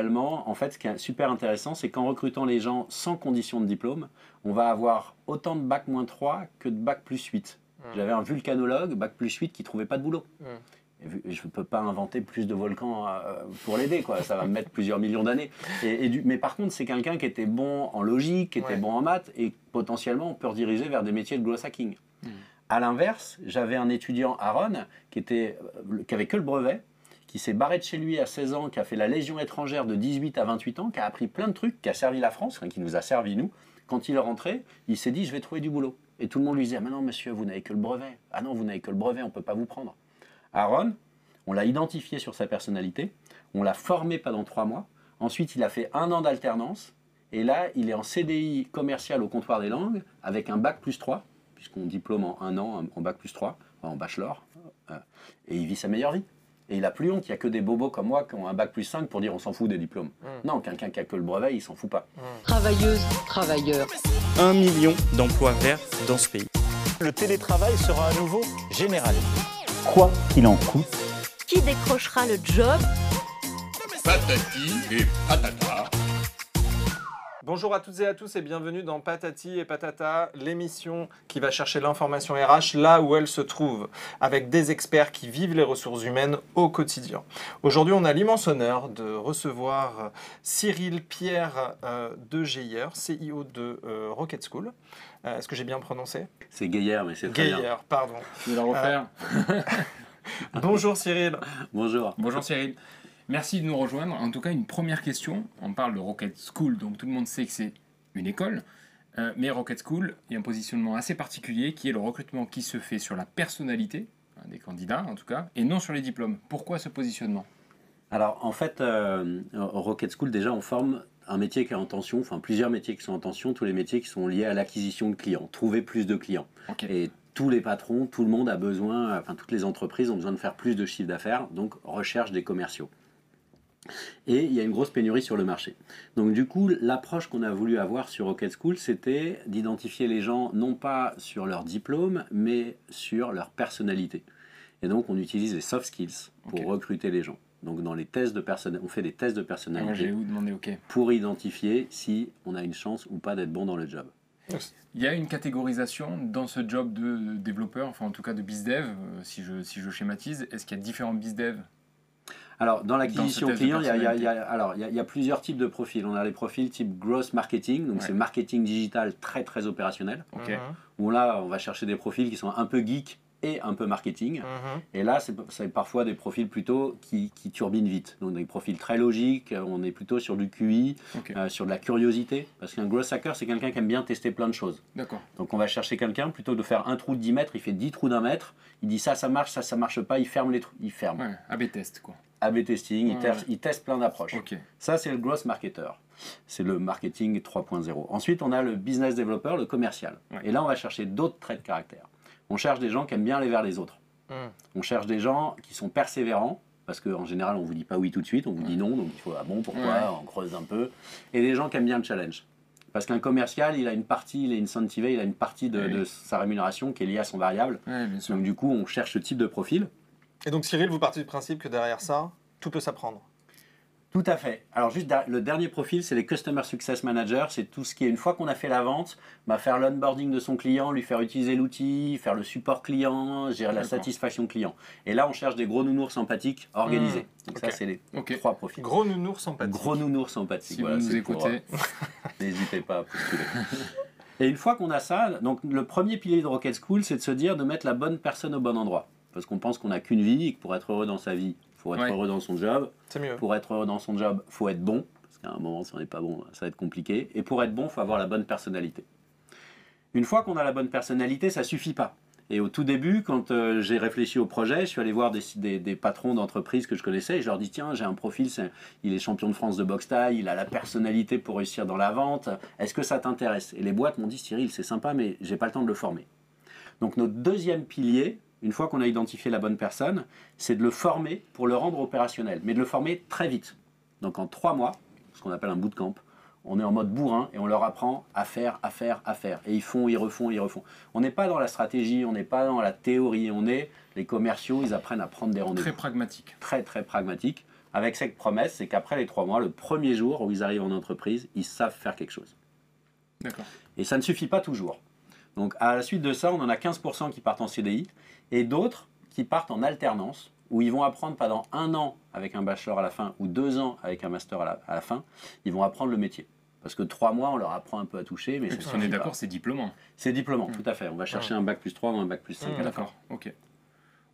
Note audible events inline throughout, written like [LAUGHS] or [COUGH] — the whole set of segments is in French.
globalement, en fait, ce qui est super intéressant, c'est qu'en recrutant les gens sans condition de diplôme, on va avoir autant de bac moins 3 que de bac plus 8. J'avais un vulcanologue, bac plus 8, qui trouvait pas de boulot. Et vu- Je ne peux pas inventer plus de volcans euh, pour l'aider, quoi. Ça va me mettre plusieurs millions d'années. Et, et du- mais par contre, c'est quelqu'un qui était bon en logique, qui était Ouais. bon en maths, et potentiellement, on peut rediriger vers des métiers de growth hacking. À l'inverse, j'avais un étudiant, Aaron, qui, était, euh, qui avait que le brevet, qui s'est barré de chez lui à 16 ans, qui a fait la Légion étrangère de 18 à 28 ans, qui a appris plein de trucs, qui a servi la France, enfin, qui nous a servi nous. Quand il est rentré, il s'est dit, je vais trouver du boulot. Et tout le monde lui disait, ah mais non monsieur, vous n'avez que le brevet. Ah non, vous n'avez que le brevet, on ne peut pas vous prendre. Aaron, on l'a identifié sur sa personnalité, on l'a formé pendant trois mois. Ensuite, il a fait un an d'alternance. Et là, il est en CDI commercial au comptoir des langues avec un bac plus 3, puisqu'on diplôme en un an en bac plus 3, en bachelor. Euh, Et il vit sa meilleure vie. Et il a plus honte, il n'y a que des bobos comme moi qui ont un bac plus 5 pour dire on s'en fout des diplômes. Non, quelqu'un qui a que le brevet, il s'en fout pas. Travailleuses, travailleurs. Un million d'emplois verts dans ce pays. Le télétravail sera à nouveau généralisé. quoi qu'il en coûte. Qui décrochera le job? Patati et patata. Bonjour à toutes et à tous et bienvenue dans Patati et Patata, l'émission qui va chercher l'information RH là où elle se trouve, avec des experts qui vivent les ressources humaines au quotidien. Aujourd'hui, on a l'immense honneur de recevoir Cyril Pierre euh, de Geyer, CIO de euh, Rocket School. Euh, Est-ce que j'ai bien prononcé? C'est Gaillard, mais c'est très bien. Geyer, pardon. Je vais la refaire. [LAUGHS] Bonjour Cyril. Bonjour. Bonjour Cyril. Merci de nous rejoindre. En tout cas, une première question. On parle de Rocket School, donc tout le monde sait que c'est une école. Euh, mais Rocket School, il y a un positionnement assez particulier qui est le recrutement qui se fait sur la personnalité hein, des candidats, en tout cas, et non sur les diplômes. Pourquoi ce positionnement? Alors, en fait, euh, Rocket School, déjà, on forme un métier qui est en tension, enfin plusieurs métiers qui sont en tension, tous les métiers qui sont liés à l'acquisition de clients, trouver plus de clients. Et tous les patrons, tout le monde a besoin, enfin toutes les entreprises ont besoin de faire plus de chiffre d'affaires, donc recherche des commerciaux. Et il y a une grosse pénurie sur le marché. Donc du coup, l'approche qu'on a voulu avoir sur Rocket School, c'était d'identifier les gens non pas sur leur diplôme, mais sur leur personnalité. Et donc on utilise les soft skills pour recruter les gens. Donc dans les tests de personnalité, on fait des tests de personnalité j'ai vous demandé, ok. pour identifier si on a une chance ou pas d'être bon dans le job. Il y a une catégorisation dans ce job de développeur, enfin en tout cas de bizdev, euh, si je, si je schématise. Est-ce qu'il y a différents bizdev Alors, dans l'acquisition client, il y, a, il y a- il y a- personnalité. alors, il y a- il y a plusieurs types de profils. On a les profils type gross marketing, donc Ouais. c'est marketing digital très très opérationnel. Mhm, Où là, on va chercher des profils qui sont un peu geek et un peu marketing. mhm. Et là, c'est c'est parfois des profils plutôt qui, qui turbinent vite. Donc des profils très logiques, euh, on est plutôt sur du QI, euh, sur de la curiosité. Parce qu'un growth hacker, c'est quelqu'un qui aime bien tester plein de choses. D'accord. Donc on va chercher quelqu'un, plutôt que de faire un trou de 10 mètres, il fait 10 trous d'un mètre. Il dit ça, ça marche, ça, ça marche pas, il ferme les trous. Il ferme. Ouais, AB test, quoi. A-B testing, il, Ouais, teste- ouais. il teste plein d'approches. Ça, c'est le growth marketer. C'est le marketing 3.0. Ensuite, on a le business developer, le commercial. Ouais. Et là, on va chercher d'autres traits de caractère. On cherche des gens qui aiment bien aller vers les autres. Mhm. On cherche des gens qui sont persévérants, parce qu'en général, on vous dit pas oui tout de suite, on vous dit non, donc il faut, ah bon, pourquoi, Ouais. on creuse un peu. Et des gens qui aiment bien le challenge. Parce qu'un commercial, il a une partie, il est incentivé, il a une partie de, Oui. de sa rémunération qui est liée à son variable. Donc du coup, on cherche ce type de profil. Et donc Cyril, vous partez du principe que derrière ça, tout peut s'apprendre. Tout à fait. Alors juste le dernier profil, c'est les Customer Success Managers. C'est tout ce qui est, une fois qu'on a fait la vente, bah, faire l'onboarding de son client, lui faire utiliser l'outil, faire le support client, gérer la satisfaction client. Et là, on cherche des gros nounours sympathiques organisés. Donc ok. ça, c'est les trois profils. Gros nounours sympathique. Gros nounours sympathiques. Si voilà, vous nous écoutez, [LAUGHS] N'hésitez pas à postuler. Et une fois qu'on a ça, donc le premier pilier de Rocket School, c'est de se dire de mettre la bonne personne au bon endroit. Parce qu'on pense qu'on n'a qu'une vie et que pour être heureux dans sa vie, il faut être Ouais. heureux dans son job. C'est mieux. Pour être heureux dans son job, faut être bon. Parce qu'à un moment, si on n'est pas bon, ça va être compliqué. Et pour être bon, faut avoir la bonne personnalité. Une fois qu'on a la bonne personnalité, ça suffit pas. Et au tout début, quand euh, j'ai réfléchi au projet, je suis allé voir des, des- des patrons d'entreprises que je connaissais et je leur dis tiens, j'ai un profil, il est champion de France de boxe taille, il a la personnalité pour réussir dans la vente. Est-ce que ça t'intéresse? Et les boîtes m'ont dit Cyril, c'est sympa, mais j'ai pas le temps de le former. Donc notre deuxième pilier, une fois qu'on a identifié la bonne personne, c'est de le former pour le rendre opérationnel, mais de le former très vite. Donc en trois mois, ce qu'on appelle un bootcamp, on est en mode bourrin et on leur apprend à faire, à faire, à faire. Et ils font, ils refont, ils refont. On n'est pas dans la stratégie, on n'est pas dans la théorie, on est les commerciaux, ils apprennent à prendre des rendez-vous très pragmatique. très très pragmatique. avec cette promesse, c'est qu'après les trois mois, le premier jour où ils arrivent en entreprise, ils savent faire quelque chose. D'accord. Et ça ne suffit pas toujours. Donc à la suite de ça, on en a 15% qui partent en CDI et d'autres qui partent en alternance, où ils vont apprendre pendant un an avec un bachelor à la fin ou deux ans avec un master à la, à la fin, ils vont apprendre le métier. Parce que trois mois, on leur apprend un peu à toucher, mais ça qu'on est d'accord, c'est diplômant. C'est diplômant, Mm. tout à fait. On va chercher un bac plus 3 ou un bac plus 5 à la fin. D'accord, ok.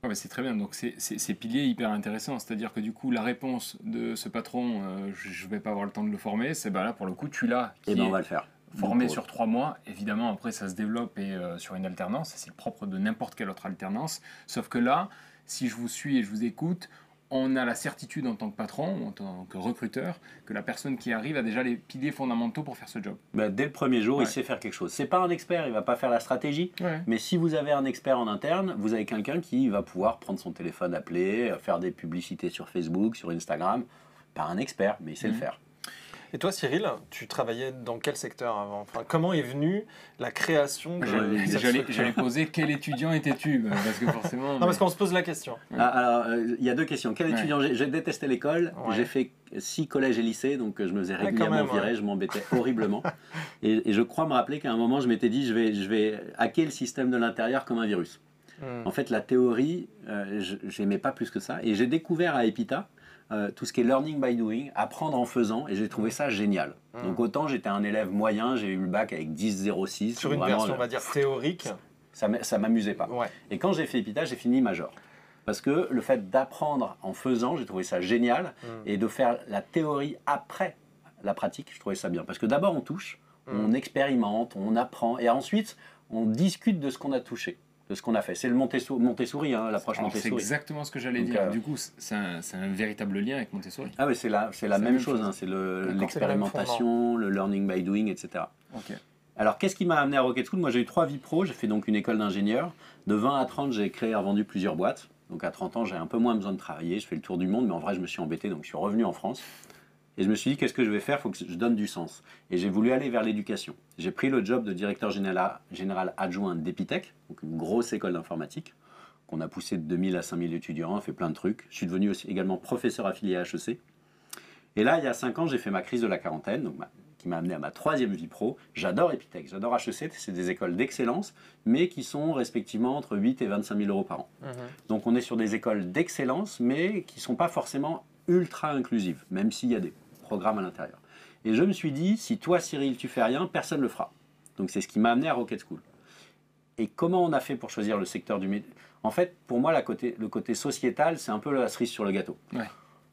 Ouais, c'est très bien, donc c'est- pilier hyper intéressant, c'est-à-dire que du coup la réponse de ce patron, euh, je ne vais pas avoir le temps de le former, c'est bah là pour le coup tu l'as, Et ben est on va le faire. Formé sur trois mois, évidemment après ça se développe et euh, sur une alternance, c'est le propre de n'importe quelle autre alternance, sauf que là, si je vous suis et je vous écoute, on a la certitude en tant que patron, en tant que recruteur, que la personne qui arrive a déjà les piliers fondamentaux pour faire ce job. Ben, dès le premier jour, Ouais. il sait faire quelque chose. C'est pas un expert, il va pas faire la stratégie. Ouais. Mais si vous avez un expert en interne, vous avez quelqu'un qui va pouvoir prendre son téléphone, appeler, euh, faire des publicités sur Facebook, sur Instagram. Pas un expert, mais il sait le Mhm. faire. Et toi, Cyril, tu travaillais dans quel secteur avant? Enfin, Comment est venue la création de J'allais- poser quel étudiant étais-tu? Parce que forcément. Non, mais- parce qu'on se pose la question. Ah, alors, euh, il y a deux questions. Quel Ouais. étudiant? J'ai J'ai détesté l'école. Ouais. J'ai fait six collèges et lycées, donc euh, je me faisais Ah, régulièrement même, ouais. virer. Je m'embêtais horriblement. Et, et je crois me rappeler qu'à un moment, je m'étais dit, je vais, je vais hacker le système de l'intérieur comme un virus. Hmm. En fait, la théorie, euh, je n'aimais pas plus que ça. Et j'ai découvert à Epita euh, tout ce qui est learning by doing, apprendre en faisant, et j'ai trouvé ça génial. Mm. Donc autant j'étais un élève moyen, j'ai eu le bac avec 10,06. Sur une version, on va dire, théorique. Ça m'a- ça m'amusait pas. Ouais. Et quand j'ai fait Epita, j'ai fini major. Parce que le fait d'apprendre en faisant, j'ai trouvé ça génial. Mm. Et de faire la théorie après la pratique, je trouvais ça bien. Parce que d'abord, on touche, Mm. on expérimente, on apprend. Et ensuite, on discute de ce qu'on a touché, de ce qu'on a fait. C'est le Montessori, Montessori hein, l'approche Alors, C'est Montessori. exactement ce que j'allais dire. euh, Du coup, c'est un, c'est un véritable lien avec Montessori. Ah oui, c'est la, c'est la C'est la même, chose. chose. hein, c'est le- D'accord, c'est le l'expérimentation, learning by doing, etc. Ok. Alors, qu'est-ce qui m'a amené à Rocket School? Moi, j'ai eu trois vies pro. J'ai fait donc une école d'ingénieur. De 20 à 30, j'ai créé et revendu plusieurs boîtes. Donc, à 30 ans, j'ai un peu moins besoin de travailler. Je fais le tour du monde, mais en vrai, je me suis embêté. Donc, je suis revenu en France. Et je me suis dit, qu'est-ce que je vais faire? Il faut que je donne du sens. Et j'ai voulu aller vers l'éducation. J'ai pris le job de directeur général, adjoint d'Epitech, donc une grosse école d'informatique, qu'on a poussé de 2000 à 5000 étudiants, on fait plein de trucs. Je suis devenu aussi également professeur affilié à HEC. Et là, il y a 5 ans, j'ai fait ma crise de la quarantaine, donc ma- qui m'a amené à ma troisième vie pro. J'adore Epitech, j'adore HEC, c'est des écoles d'excellence, mais qui sont respectivement entre 8 et 25 000 euros par an. Mhm. Donc on est sur des écoles d'excellence, mais qui ne sont pas forcément ultra inclusives, même s'il y a des programmes à l'intérieur. Et je me suis dit, si toi, Cyril, tu fais rien, personne ne le fera. Donc c'est ce qui m'a amené à Rocket School. Et comment on a fait pour choisir le secteur du métier En fait, pour moi, la côté, le côté sociétal, c'est un peu la cerise sur le gâteau. Ouais.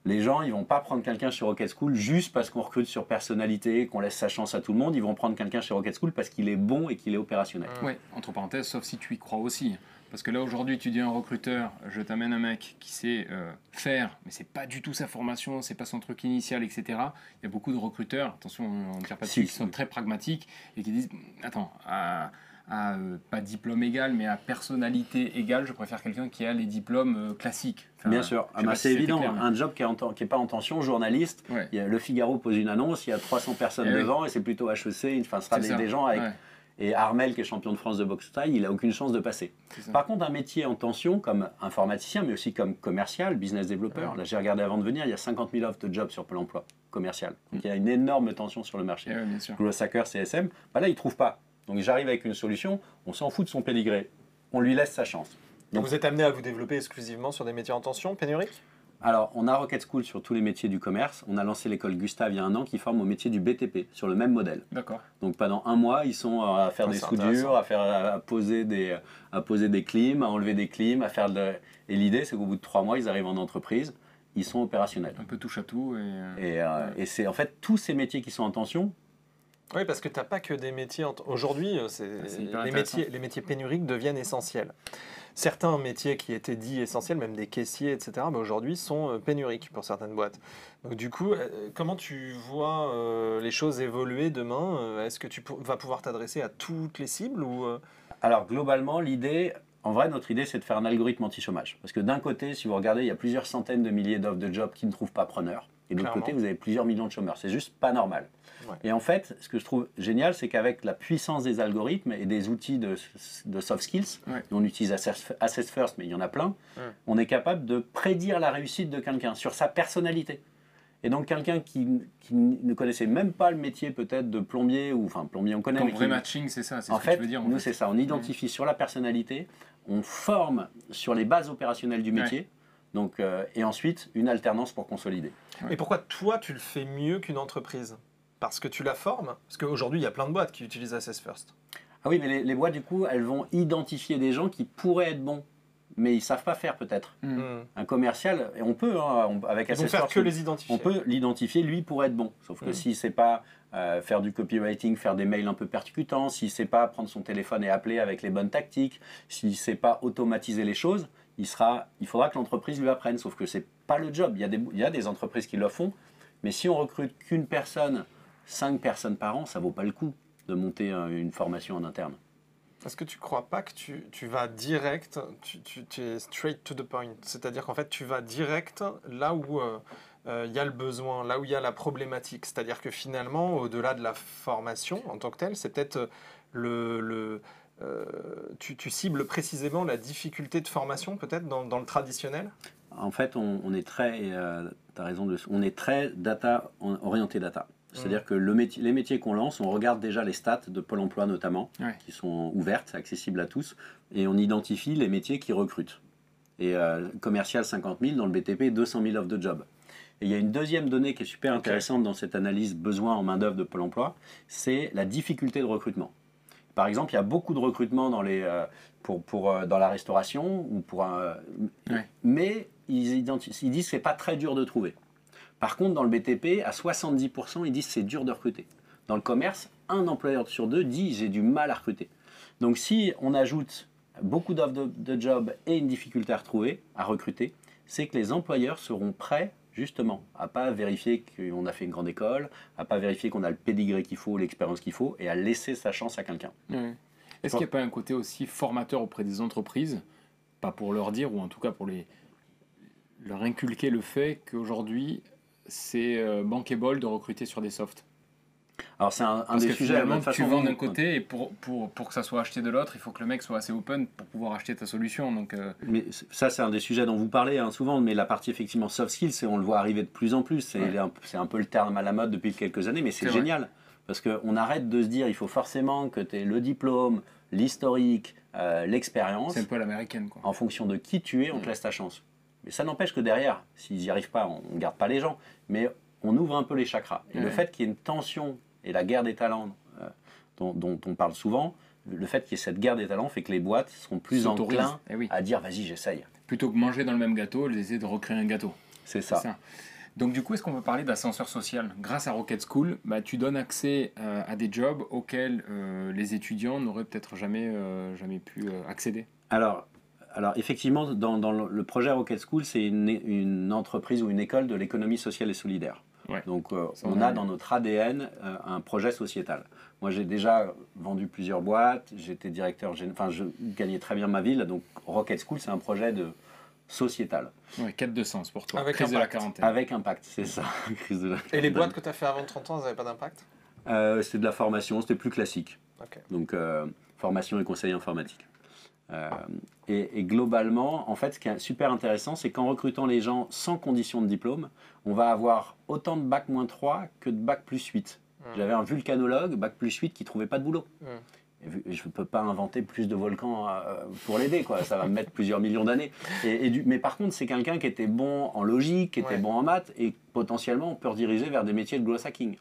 Les gens, ils vont pas prendre quelqu'un chez Rocket School juste parce qu'on recrute sur personnalité, qu'on laisse sa chance à tout le monde. Ils vont prendre quelqu'un chez Rocket School parce qu'il est bon et qu'il est opérationnel. Ouais, entre parenthèses, sauf si tu y crois aussi. Parce que là, aujourd'hui, tu dis à un recruteur, je t'amène un mec qui sait euh, faire, mais c'est pas du tout sa formation, c'est pas son truc initial, etc. Il y a beaucoup de recruteurs, attention, on ne tire pas Si, dessus, qui sont très pragmatiques et qui disent, attends, à, à, euh, pas diplôme égal, mais à personnalité égale, je préfère quelqu'un qui a les diplômes euh, classiques. Enfin, Bien sûr, Ah bah, si c'est évident. clair, mais- Un job qui n'est pas en tension, journaliste, Ouais. il y a le Figaro pose une annonce, il y a 300 personnes Eh oui. devant et c'est plutôt HEC, enfin, ce sera des, des gens avec. Ouais, Et Armel, qui est champion de France de boxe taille, il a aucune chance de passer. Par contre, un métier en tension, comme informaticien, mais aussi comme commercial, business développeur, là j'ai regardé avant de venir, il y a 50 000 offres de jobs sur Pôle emploi commercial. Donc il y a une énorme tension sur le marché. Eh ouais. Gloss Hacker, CSM, bah là, il ne trouve pas. Donc j'arrive avec une solution, on s'en fout de son pédigré, on lui laisse sa chance. Donc vous êtes amené à vous développer exclusivement sur des métiers en tension, pénurique Alors, on a Rocket School sur tous les métiers du commerce. On a lancé l'école Gustave il y a un an qui forme au métier du BTP, sur le même modèle. D'accord. Donc pendant un mois, ils sont à faire Ah, des soudures, à, faire, à, poser des, à poser des clims, à enlever des clims, à faire de... Et l'idée, c'est qu'au bout de trois mois, ils arrivent en entreprise, ils sont opérationnels. Un peu touche à tout. Et, euh, Et, euh, et c'est en fait tous ces métiers qui sont en tension. Oui, parce que tu n'as pas que des métiers. Aujourd'hui, euh, Ah, les, métiers, les métiers pénuriques deviennent essentiels. Certains métiers qui étaient dits essentiels, même des caissiers, etc., bah, aujourd'hui sont euh, pénuriques pour certaines boîtes. Donc, du coup, euh, comment tu vois euh, les choses évoluer demain Est-ce que tu vas pouvoir t'adresser à toutes les cibles ou euh, Alors globalement, l'idée, en vrai, notre idée, c'est de faire un algorithme anti-chômage. Parce que d'un côté, si vous regardez, il y a plusieurs centaines de milliers d'offres de jobs qui ne trouvent pas preneur. Et de l'autre côté, vous avez plusieurs millions de chômeurs. C'est juste pas normal. Ouais. Et en fait, ce que je trouve génial, c'est qu'avec la puissance des algorithmes et des outils de, de soft skills, Ouais. on utilise Assess, Assess First, mais il y en a plein, Ouais. on est capable de prédire la réussite de quelqu'un sur sa personnalité. Et donc quelqu'un qui, qui ne connaissait même pas le métier peut-être de plombier, ou enfin plombier on connaît, Comme mais vrai qui- matching, c'est ça, c'est en ce que fait, tu veux dire. en nous c'est ça, on identifie sur la personnalité, on forme sur les bases opérationnelles du métier, donc, euh, et ensuite une alternance pour consolider. Et pourquoi toi, tu le fais mieux qu'une entreprise? Parce que tu la formes Parce qu'aujourd'hui, il y a plein de boîtes qui utilisent Assess First. Ah oui, mais les, les boîtes du coup, elles vont identifier des gens qui pourraient être bons, mais ils savent pas faire peut-être. Mm. Hmm. Un commercial, et on peut, hein, on- avec Ils vont Assess faire First, que les identifier. on peut l'identifier, lui, pour être bon. Sauf que Mm. s'il ne sait pas euh, faire du copywriting, faire des mails un peu percutants, s'il ne sait pas prendre son téléphone et appeler avec les bonnes tactiques, s'il ne sait pas automatiser les choses, il, sera, il faudra que l'entreprise lui apprenne. Sauf que ce n'est pas le job. Il y, a des, il y a des entreprises qui le font, mais si on recrute qu'une personne, cinq personnes par an, ça vaut pas le coup de monter euh, une formation en interne. Est-ce que tu crois pas que tu, tu vas direct, tu, tu- tu es straight to the point? C'est-à-dire qu'en fait, tu vas direct là où euh, euh, il y a le besoin, là où il y a la problématique. C'est-à-dire que finalement, au-delà de la formation en tant que telle, c'est peut-être euh, le. le euh, tu, tu cibles précisément la difficulté de formation, peut-être, dans, dans le traditionnel? En fait, on, on est très, as raison, de, on est très data orienté data. C'est-à-dire que le métier, les métiers qu'on lance, on regarde déjà les stats de Pôle Emploi notamment, Ouais. qui sont ouvertes, accessibles à tous, et on identifie les métiers qui recrutent. Et euh, commercial 50 000, dans le BTP 200 000 offres de job. Et il y a une deuxième donnée qui est super intéressante dans cette analyse besoin en main-d'œuvre de Pôle Emploi, c'est la difficulté de recrutement. Par exemple, il y a beaucoup de recrutement dans, les, euh, pour, pour, euh, dans la restauration, ou pour un- Ouais. mais ils, ils disent que ce n'est pas très dur de trouver. Par contre, dans le BTP, à 70%, ils disent c'est dur de recruter. Dans le commerce, un employeur sur deux dit j'ai du mal à recruter. Donc si on ajoute beaucoup d'offres de, de job et une difficulté à retrouver, à recruter, c'est que les employeurs seront prêts justement à pas vérifier qu'on a fait une grande école, à pas vérifier qu'on a le pédigré qu'il faut, l'expérience qu'il faut, et à laisser sa chance à quelqu'un. Est-ce qu'il n'y a pas un côté aussi formateur auprès des entreprises, pas pour leur dire, ou en tout cas pour les, leur inculquer le fait qu'aujourd'hui, c'est euh, bankable de recruter sur des softs Alors c'est un, un Parce des que sujets. finalement, de toute tu vends d'un côté, et pour, pour, pour que ça soit acheté de l'autre, il faut que le mec soit assez open pour pouvoir acheter ta solution. Donc, euh, Mais ça, c'est un des sujets dont vous parlez hein, souvent, mais la partie effectivement soft skills, on le voit arriver de plus en plus. C'est Ouais. un, peu le terme à la mode depuis quelques années, mais c'est C'est vrai. génial. Parce qu'on arrête de se dire il faut forcément que tu aies le diplôme, l'historique, euh, l'expérience. c'est un peu l'américaine. Quoi. En fonction de qui tu es, on te laisse ta chance. Mais ça n'empêche que derrière, s'ils n'y arrivent pas, on ne garde pas les gens. Mais on ouvre un peu les chakras. Et le fait qu'il y ait une tension et la guerre des talents euh, dont, dont on parle souvent, le fait qu'il y ait cette guerre des talents fait que les boîtes seront plus enclins Eh oui. à dire vas-y, j'essaye. Plutôt que manger dans le même gâteau, elles essaient de recréer un gâteau. C'est ça. ça. Donc du coup, est-ce qu'on peut parler d'ascenseur social Grâce à Rocket School, bah, tu donnes accès euh, à des jobs auxquels euh, les étudiants n'auraient peut-être jamais, euh, jamais pu accéder. Alors, alors effectivement, dans, dans le projet Rocket School, c'est une, une entreprise ou une école de l'économie sociale et solidaire. Ouais. Donc, euh, on a dans notre ADN euh, un projet sociétal. Moi, j'ai déjà vendu plusieurs boîtes, j'étais directeur, enfin, je gagnais très bien ma ville. Donc, Rocket School, c'est un projet de sociétal Ouais, quête de sens pour toi. Avec Crise de la impact. quarantaine. avec impact, c'est ça. [LAUGHS] Crise de la- Et les boîtes que tu as fait avant 30 ans, elles n'avaient pas d'impact? Euh, c'est de la formation, c'était plus classique. Donc, euh, formation et conseil informatique. Euh, et, et globalement, en fait, ce qui est super intéressant, c'est qu'en recrutant les gens sans condition de diplôme, on va avoir autant de bac moins 3 que de bac plus 8. Hmm. J'avais un vulcanologue, bac plus 8, qui trouvait pas de boulot. Mm. Et vu- Je ne peux pas inventer plus de volcans euh, pour l'aider, quoi. Ça va me mettre plusieurs millions d'années. Et, et du- mais par contre, c'est quelqu'un qui était bon en logique, qui était Ouais. bon en maths, et potentiellement, on peut rediriger vers des métiers de growth hacking.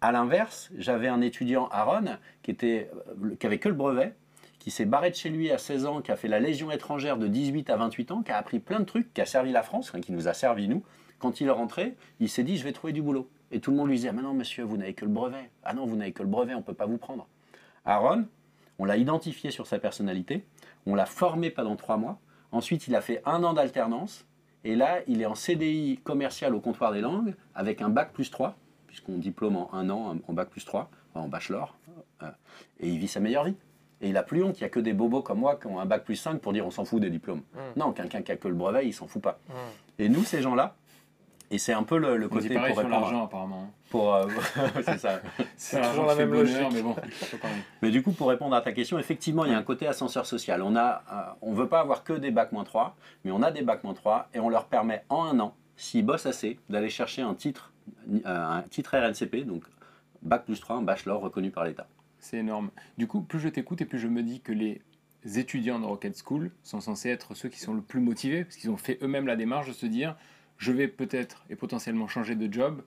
À l'inverse, j'avais un étudiant, Aaron, qui, était, euh, qui avait que le brevet, qui s'est barré de chez lui à 16 ans, qui a fait la Légion étrangère de 18 à 28 ans, qui a appris plein de trucs, qui a servi la France, qui nous a servi nous. Quand il est rentré, il s'est dit, je vais trouver du boulot. Et tout le monde lui disait, ah mais non monsieur, vous n'avez que le brevet. Ah non, vous n'avez que le brevet, on ne peut pas vous prendre. Aaron, on l'a identifié sur sa personnalité, on l'a formé pendant trois mois. Ensuite, il a fait un an d'alternance. Et là, il est en CDI commercial au comptoir des langues avec un bac plus 3, puisqu'on diplôme en un an en bac plus 3, en bachelor. euh, Et il vit sa meilleure vie. Et il a plus honte, il n'y a que des bobos comme moi qui ont un bac plus 5 pour dire on s'en fout des diplômes. Mm. Non, quelqu'un qui a que le brevet, il s'en fout pas. Mm. Et nous, ces gens-là, Et c'est un peu le, côté pour sur répondre. l'argent, apparemment. Pour, euh, [LAUGHS] c'est ça. C'est toujours l'argent la même le bonheur, logique. mais bon. Mais du coup, pour répondre à ta question, effectivement, il y a un côté ascenseur social. On a, euh, on veut pas avoir que des bac 3, mais on a des bac 3 et on leur permet en un an, s'ils bossent assez, d'aller chercher un titre, euh, un titre RNCP, donc bac plus 3, un bachelor reconnu par l'État. C'est énorme. Du coup, plus je t'écoute et plus je me dis que les étudiants de Rocket School sont censés être ceux qui sont le plus motivés, parce qu'ils ont fait eux-mêmes la démarche de se dire je vais peut-être et potentiellement changer de job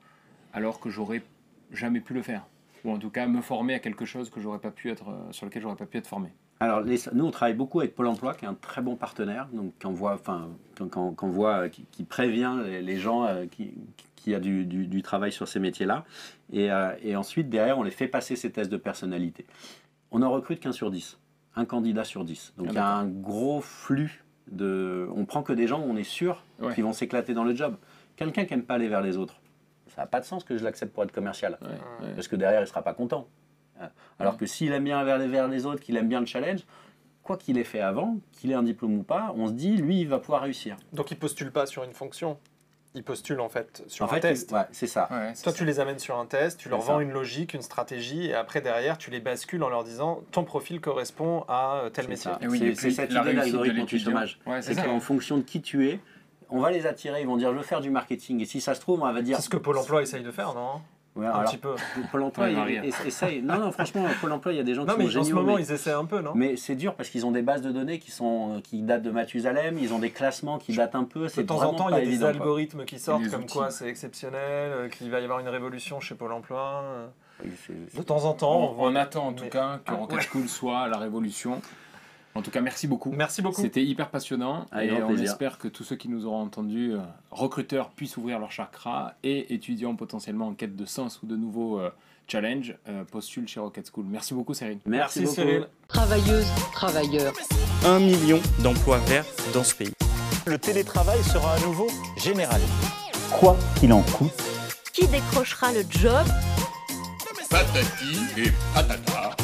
alors que j'aurais jamais pu le faire. Ou en tout cas me former à quelque chose que j'aurais pas pu être, euh, sur lequel j'aurais pas pu être formé. Alors, nous, on travaille beaucoup avec Pôle emploi, qui est un très bon partenaire, donc voit, enfin, voit, euh, qui, prévient les, gens euh, qui a du, du- du travail sur ces métiers-là. Et, euh, et ensuite, derrière, on les fait passer ces tests de personnalité. On en recrute qu'un sur 10, un candidat sur 10. Donc, Ah, il y a un gros flux de. On prend que des gens où on est sûr Ouais. qu'ils vont s'éclater dans le job. Quelqu'un qui n'aime pas aller vers les autres, ça n'a pas de sens que je l'accepte pour être commercial Ouais, ouais. parce que derrière, il ne sera pas content. Alors que s'il aime bien les, vers les autres, qu'il aime bien le challenge, quoi qu'il ait fait avant, qu'il ait un diplôme ou pas, on se dit, lui, il va pouvoir réussir. Donc ils postulent pas sur une fonction, ils postulent en fait sur en un fait, test. ouais, c'est ça. Ouais, Toi, ça. tu les amènes sur un test, tu leur vends ça. une logique, une stratégie, et après, derrière, tu les bascules en leur disant ton profil correspond à euh, tel C'est métier. oui, C'est- c'est cette la idée d'algorithme anti-chômage. Ouais, c'est qu'en fonction de qui tu es, on va les attirer, ils vont dire, je veux faire du marketing. Et si ça se trouve, on va dire... C'est ce que Pôle emploi essaye de faire, non? Ouais, Un alors, petit peu. Pôle emploi, Ouais, essaye. Non, non, franchement, Pôle emploi, il y a des gens Non, qui mais sont en ce géniaux. moment, mais- ils essaient un peu, non? Mais c'est dur parce qu'ils ont des bases de données qui, sont, qui datent de Mathusalem, ils ont des classements qui datent un peu. De temps en temps, il y a des évident, quoi. algorithmes qui sortent comme outils. quoi c'est exceptionnel, euh, qu'il va y avoir une révolution chez Pôle emploi. De temps en temps, on On, voit- on attend en tout mais- cas que Ah, Rocket ouais. School soit la révolution. En tout cas, merci beaucoup. Merci beaucoup. C'était hyper passionnant Avec et on plaisir. espère que tous ceux qui nous auront entendus, euh, recruteurs, puissent ouvrir leur chakra et étudiants potentiellement en quête de sens ou de nouveaux euh, challenges euh, postulent chez Rocket School. Merci beaucoup, Cyril. Merci, Merci, beaucoup. Cyril. Travailleuses, travailleurs. Un million d'emplois verts dans ce pays. Le télétravail sera à nouveau généralisé. Quoi qu'il en coûte, Qui décrochera le job? Patati et patata.